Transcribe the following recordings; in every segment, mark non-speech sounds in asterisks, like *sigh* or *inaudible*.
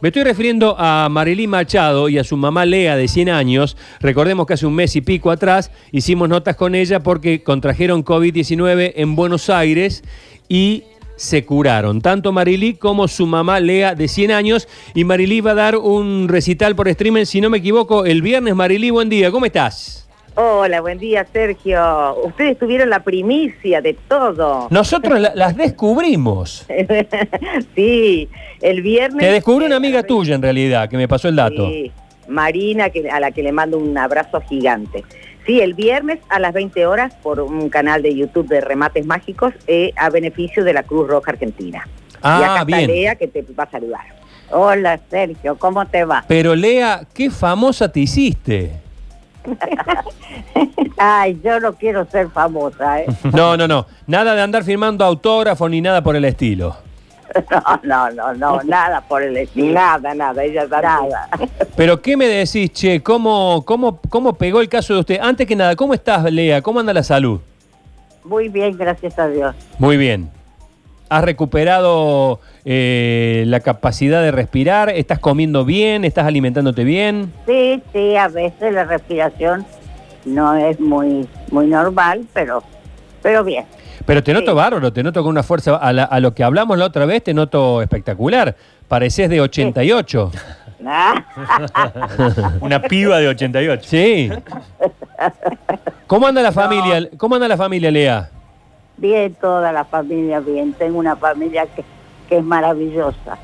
Me estoy refiriendo a Marilí Machado y a su mamá Lea de 100 años. Recordemos que hace un mes y pico atrás hicimos notas con ella porque contrajeron COVID-19 en Buenos Aires y se curaron, tanto Marilí como su mamá Lea de 100 años. Y Marilí va a dar un recital por streaming, si no me equivoco, el viernes. Marilí, buen día, ¿cómo estás? Hola, buen día, Sergio. Ustedes tuvieron la primicia de todo. Nosotros la- las descubrimos. *laughs* sí, el viernes. Te descubrió una amiga tuya en realidad, que me pasó el dato. Sí, Marina, que, a la que le mando un abrazo gigante. Sí, el viernes a las 20 horas por un canal de YouTube de Remates Mágicos eh, a beneficio de la Cruz Roja Argentina. y acá Ah, está bien. Lea que te va a saludar. Hola, Sergio, ¿cómo te va? Pero Lea, qué famosa te hiciste. *laughs* Ay, yo no quiero ser famosa, ¿eh? *laughs* No, no, no. Nada de andar firmando autógrafos ni nada por el estilo. *laughs* No, no, no, no, nada por el estilo. Nada, nada, ella está nada. Pero ¿qué me decís, che? ¿Cómo, cómo, ¿Cómo pegó el caso de usted? Antes que nada, ¿cómo estás, Lea? ¿Cómo anda la salud? Muy bien, gracias a Dios. Muy bien. ¿Has recuperado eh, la capacidad de respirar? ¿Estás comiendo bien? ¿Estás alimentándote bien? Sí, sí, a veces la respiración no es muy, muy normal, pero, pero bien. Pero te noto Sí. bárbaro, te noto con una fuerza. A, la- a lo que hablamos la otra vez, te noto espectacular. Pareces de 88. *laughs* Una piba de 88. Sí. ¿Cómo anda la familia? ¿Cómo anda la familia, Lea? Bien, toda la familia bien. Tengo una familia que, que es maravillosa.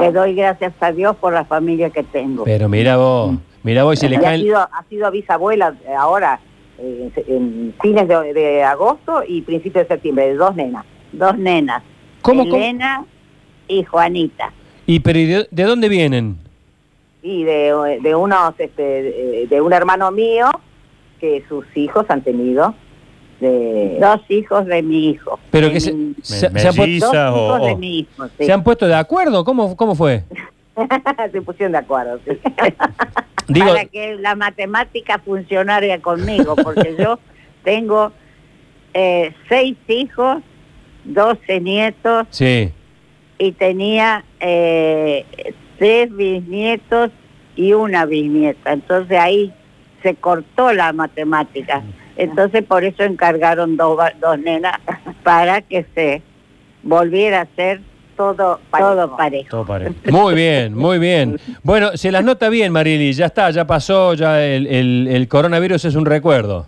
Le doy gracias a Dios por la familia que tengo. Pero mira vos, mira vos, y se le Y ha, caen. sido, ha sido bisabuela eh, ahora, eh, en fines de, de agosto y principios de septiembre, de dos nenas. Dos nenas. ¿Cómo, cómo? Elena y Juanita. ¿Y pero ¿y de, de dónde vienen? Y de, de unos, este, de, de un hermano mío que sus hijos han tenido. De, dos hijos de mi hijo. Pero que se, mi- se- Me- se han pu- dos Quizá, o- hijos de o- mi hijo, sí. ¿se han puesto de acuerdo? ¿Cómo, cómo fue? *laughs* Se pusieron de acuerdo, sí. *laughs* Digo, Para que la matemática funcionara conmigo, porque *laughs* yo tengo eh, seis hijos, doce nietos sí. y tenía eh, tres bisnietos y una bisnieta. Entonces ahí se cortó la matemática. Entonces por eso encargaron dos, dos nenas *laughs* para que se volviera a ser todo todo parejo. Todo parejo. *laughs* Muy bien, muy bien. Bueno, se las nota bien, Marili. Ya está, ya pasó, ya el, el- el coronavirus es un recuerdo.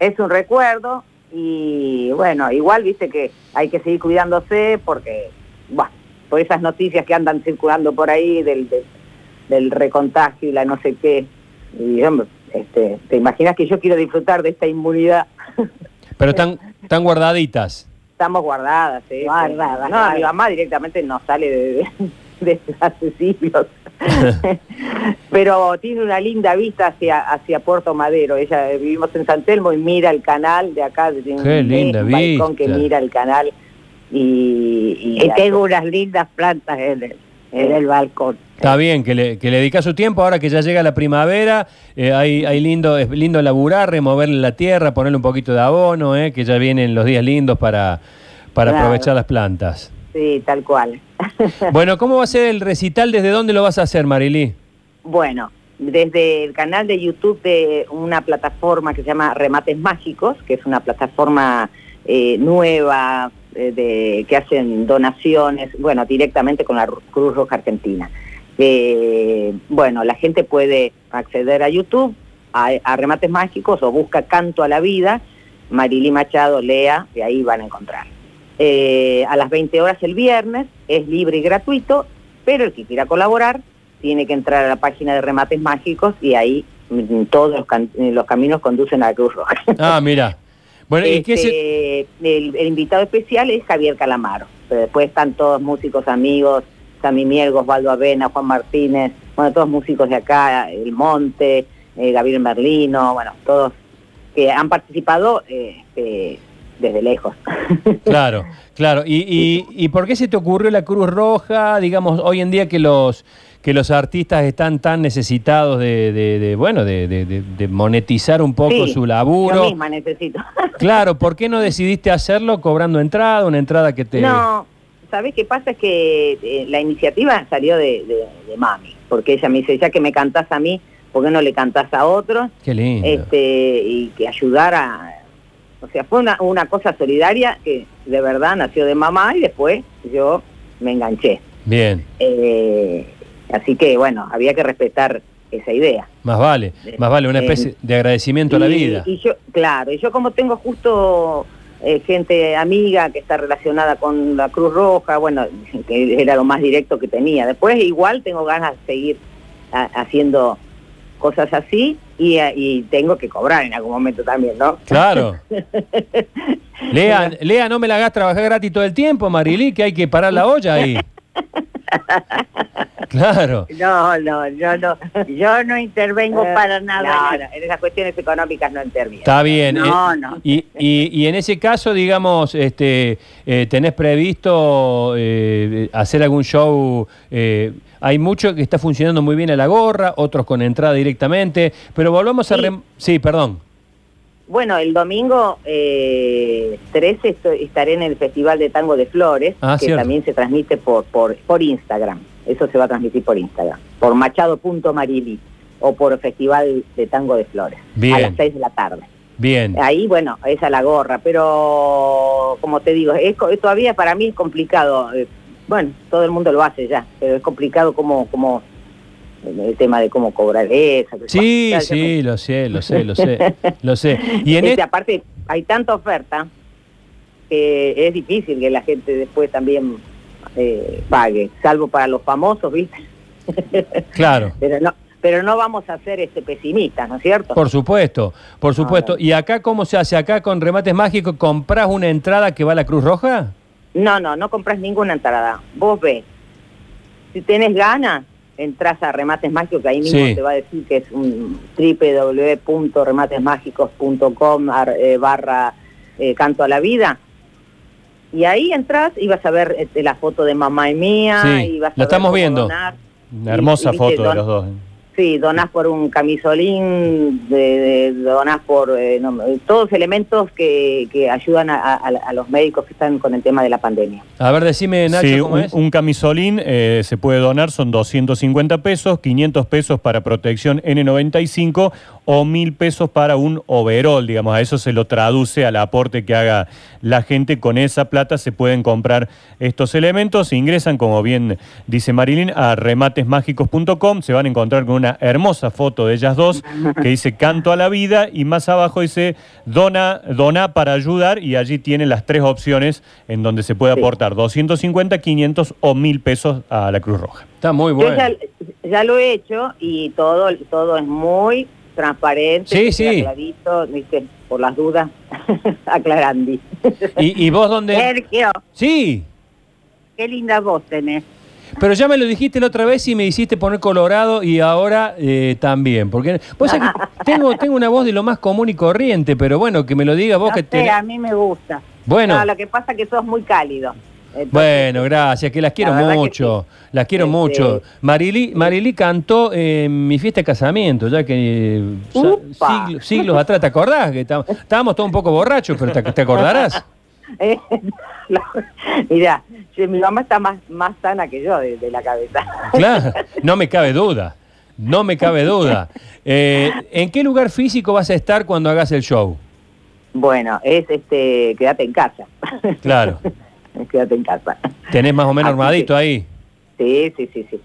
Es un recuerdo y bueno, igual viste que hay que seguir cuidándose porque, bueno, por esas noticias que andan circulando por ahí del, del, del recontagio y la no sé qué. Y hombre, este, ¿te imaginas que yo quiero disfrutar de esta inmunidad? *laughs* Pero están, están guardaditas. Estamos guardadas, ¿eh? Guardadas, No, mi mamá directamente no sale de, de, *laughs* de siglos. *laughs* Pero tiene una linda vista hacia, hacia Puerto Madero. Ella eh, vivimos en San Telmo y mira el canal de acá. Tiene Qué un- linda un balcón que vista. mira el canal. Y, y, Y tengo unas lindas plantas en el, en el balcón. Está bien, que le, que le dedica su tiempo ahora que ya llega la primavera. eh, hay, hay lindo, es lindo laburar, removerle la tierra, ponerle un poquito de abono, eh, que ya vienen los días lindos para, para Claro. aprovechar las plantas. Sí, tal cual. *laughs* Bueno, ¿cómo va a ser el recital? ¿Desde dónde lo vas a hacer, Marilí? Bueno, desde el canal de YouTube de una plataforma que se llama Remates Mágicos, que es una plataforma eh, nueva de, que hacen donaciones, bueno, directamente con la Ru- Cruz Roja Argentina. Eh, bueno, la gente puede acceder a YouTube, a, Remates Mágicos o busca Canto a la Vida, Marilí Machado, Lea, y ahí van a encontrar. Eh, a las 20 horas el viernes, es libre y gratuito, pero el que quiera colaborar tiene que entrar a la página de Remates Mágicos y ahí mm, todos los, eh, los caminos conducen a la Cruz Roja. Ah, mira. Bueno, ¿y qué se- Este, el, el invitado especial es Javier Calamaro, pero después están todos músicos amigos, Sammy Miergo, Osvaldo Avena, Juan Martínez, bueno, todos músicos de acá, El Monte, eh, Gabriel Merlino, bueno, todos que han participado eh, este, desde lejos. *laughs* Claro, claro. ¿Y, y, y por qué se te ocurrió la Cruz Roja? Digamos, hoy en día que los que los artistas están tan necesitados de, de- de, bueno, de, de- monetizar un poco Sí, su Yo laburo. misma necesito. *laughs* Claro, ¿por qué no decidiste hacerlo cobrando entrada, una entrada que te... No, ¿sabes qué pasa? Es que eh, la iniciativa salió de mami, porque ella me dice, ya que me cantás a mí, ¿por qué no le cantás a otros? Qué lindo. Este, y que ayudara, o sea, fue una, una cosa solidaria que de verdad nació de mamá y después yo me enganché. Bien, Eh, así que bueno, había que respetar esa idea. más vale, más vale, una Eh, especie de agradecimiento a la vida. Y yo, claro, y yo como tengo justo eh, gente amiga que está relacionada con la Cruz Roja, bueno, *laughs* que era lo más directo que tenía. Después igual tengo ganas de seguir a- haciendo cosas así y, y tengo que cobrar en algún momento también, ¿no? Claro. *laughs* Lea, Lea, no me la hagas trabajar gratis todo el tiempo, Marilí, que hay que parar la olla ahí. *laughs* Claro. No, no, yo no, yo no intervengo Eh, para nada. no, en esas cuestiones económicas no interviene. Está bien. No, eh, no. Y, y- y en ese caso, digamos, este, eh, ¿tenés previsto eh, hacer algún show? eh, hay mucho que está funcionando muy bien a la gorra, otros con entrada directamente, pero volvamos a... Rem- Sí, perdón. Bueno, el domingo eh, 13 estoy- estaré en el Festival de Tango de Flores, Ah, que cierto. también se transmite por, por, por Instagram. Eso se va a transmitir por Instagram, por machado.marili o por Festival de Tango de Flores, Bien. a las 6 de la tarde. Bien. Ahí, bueno, esa es la gorra, pero como te digo, es, todavía para mí es complicado. eh, Bueno, todo el mundo lo hace ya, pero es complicado como, como el tema de cómo cobrar eso. Sí, me- sí, lo sé, lo sé, lo sé, lo sé. Y en Este, aparte, hay tanta oferta que es difícil que la gente después también eh, pague, salvo para los famosos, ¿viste? *laughs* Claro. pero no pero no vamos a ser este pesimistas, ¿no es cierto? Por supuesto, por supuesto. bueno. ¿Y acá cómo se hace? ¿Acá con remates mágicos compras una entrada que va a la Cruz Roja? No, no, no compras ninguna entrada. Vos ves, si tenés ganas, entras a Remates Mágicos, que ahí mismo Sí. te va a decir que es un www.rematesmágicos.com eh, barra eh, canto a la vida. Y ahí entras y vas a ver este, la foto de mamá y mía. Sí, y vas a la ver estamos viendo. donar. Una hermosa Y- y viste, foto de los dos. Sí, donás por un camisolín, de, de- donás por eh, no, todos elementos que, que ayudan a, a- a los médicos que están con el tema de la pandemia. A ver, decime, Nacho, Sí, ¿cómo un, es? un camisolín eh, se puede donar, son 250 pesos, 500 pesos para protección N95 o 1000 pesos para un overall, digamos, a eso se lo traduce al aporte que haga la gente. Con esa plata se pueden comprar estos elementos, ingresan, como bien dice Marilyn, a rematesmágicos.com, se van a encontrar con una hermosa foto de ellas dos que dice canto a la vida y más abajo dice dona, dona para ayudar y allí tienen las tres opciones en donde se puede Sí. aportar 250, 500 o 1000 pesos a la Cruz Roja. Está muy Yo bueno. ya, ya lo he hecho y todo, todo es muy transparente, Sí, sí. clarito, ¿viste? por las dudas, *laughs* aclarando. ¿Y, y vos dónde? Sergio, Sí, qué linda voz tenés. Pero ya me lo dijiste la otra vez y me hiciste poner colorado y ahora eh, también. Porque vos sabés que *laughs* tengo, tengo una voz de lo más común y corriente, pero bueno, que me lo digas vos No que sé, tenés- a mí me gusta. Bueno, No, lo que pasa es que sos muy cálido. Entonces, bueno, gracias, que las quiero La mucho, las quiero Este- mucho. Marilí, Marilí cantó en mi fiesta de casamiento, ya que siglos, siglos atrás, ¿te acordás? Que estábamos, estábamos todos un poco borrachos, pero te, te acordarás. *laughs* *laughs* Eh, la- Mirá, si mi mamá está más, más sana que yo de, de la cabeza. Claro, *laughs* no me cabe duda, no me cabe duda. *laughs* Eh, ¿En qué lugar físico vas a estar cuando hagas el show? Bueno, es este, quédate en casa. Claro, quédate en casa. tenés más o menos Así que- armadito ahí. Sí, sí, sí, sí.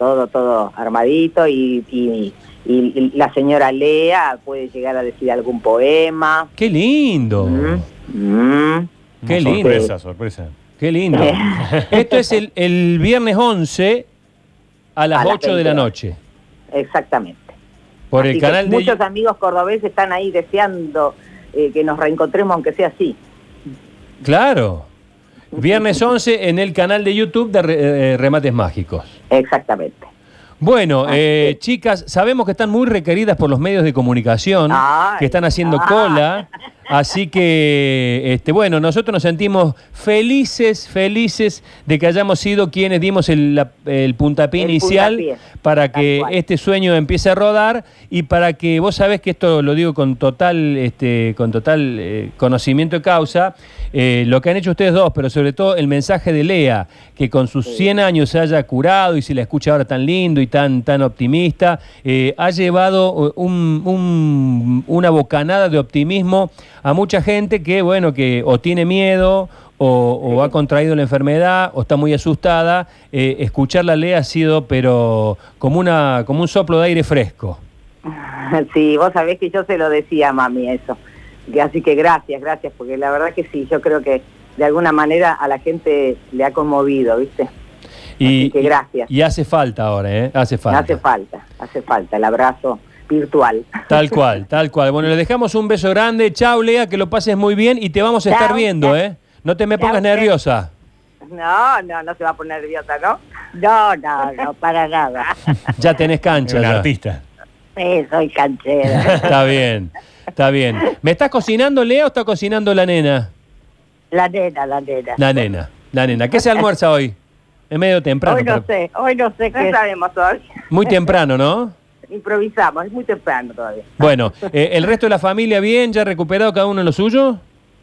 Todo, todo armadito y, y- y la señora Lea puede llegar a decir algún poema. ¡Qué lindo! Mm, mm. Qué lindo. Sorpresa, sorpresa. ¡Qué lindo! *laughs* Esto es el, el viernes 11 a las A las 8 de la 20 horas. noche. Exactamente. Por Así el canal de... Muchos amigos cordobeses están ahí deseando eh, que nos reencontremos, aunque sea así. Claro. Viernes 11 en el canal de YouTube de eh, Remates Mágicos. Exactamente. Bueno, eh, chicas, sabemos que están muy requeridas por los medios de comunicación, Ay, que están haciendo ah. cola *laughs* Así que, este, bueno, nosotros nos sentimos felices, felices de que hayamos sido quienes dimos el, la- el puntapié El inicial puntapié, para que cual. este sueño empiece a rodar y para que vos sabés que esto lo digo con total, este, con total eh, conocimiento de causa, eh, lo que han hecho ustedes dos, pero sobre todo el mensaje de Lea, que con sus 100 años se haya curado y se la escucha ahora tan lindo y tan, tan optimista, eh, ha llevado un- un- una bocanada de optimismo a mucha gente que, bueno, que o tiene miedo o, o ha contraído la enfermedad o está muy asustada. Eh, escucharla Lea ha sido, pero como, una, como un soplo de aire fresco. *laughs* Sí, vos sabés que yo se lo decía a mami eso. Así que gracias, gracias, porque la verdad que sí, yo creo que de alguna manera a la gente le ha conmovido, ¿viste? Y, Así que gracias. Y, y hace falta ahora, ¿eh? Hace falta. Hace falta, hace falta el abrazo virtual. Tal *laughs* cual, tal cual. Bueno, le dejamos un beso grande. Chao, Lea, que lo pases muy bien y te vamos a estar viendo, ¿eh? No te me Chao, pongas nerviosa. No, no, no se va a poner nerviosa, ¿no? No, no, no, para nada. *laughs* Ya tenés cancha. Un ya. artista. Sí, soy canchera. *laughs* Está bien, está bien. ¿Me estás cocinando, Lea, o está cocinando la nena? La nena, la nena. La nena, la nena. ¿Qué se almuerza hoy? Es medio temprano. Hoy no pero- sé, hoy no sé No qué. sabemos todavía. Muy temprano, ¿no? Improvisamos, es muy temprano todavía. Bueno, eh, ¿el resto de la familia bien? ¿Ya recuperado cada uno en lo suyo?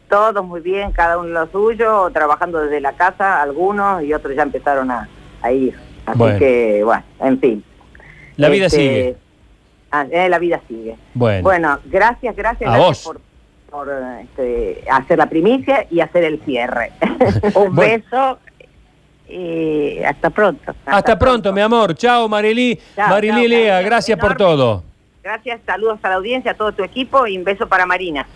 Todos muy bien, cada uno lo suyo, trabajando desde la casa, algunos y otros ya empezaron a, a ir. Así Bueno. que, bueno, en fin. La vida Este, sigue. ah, eh, la vida sigue. Bueno. Bueno, gracias, gracias, A gracias vos. por, por este, hacer la primicia y hacer el cierre. *laughs* Un Bueno. beso y hasta pronto. Hasta pronto, mi amor. Chao, Marilí. Chao, Marilí chao, Lea, gracias por todo. Gracias, saludos a la audiencia, a todo tu equipo y un beso para Marina.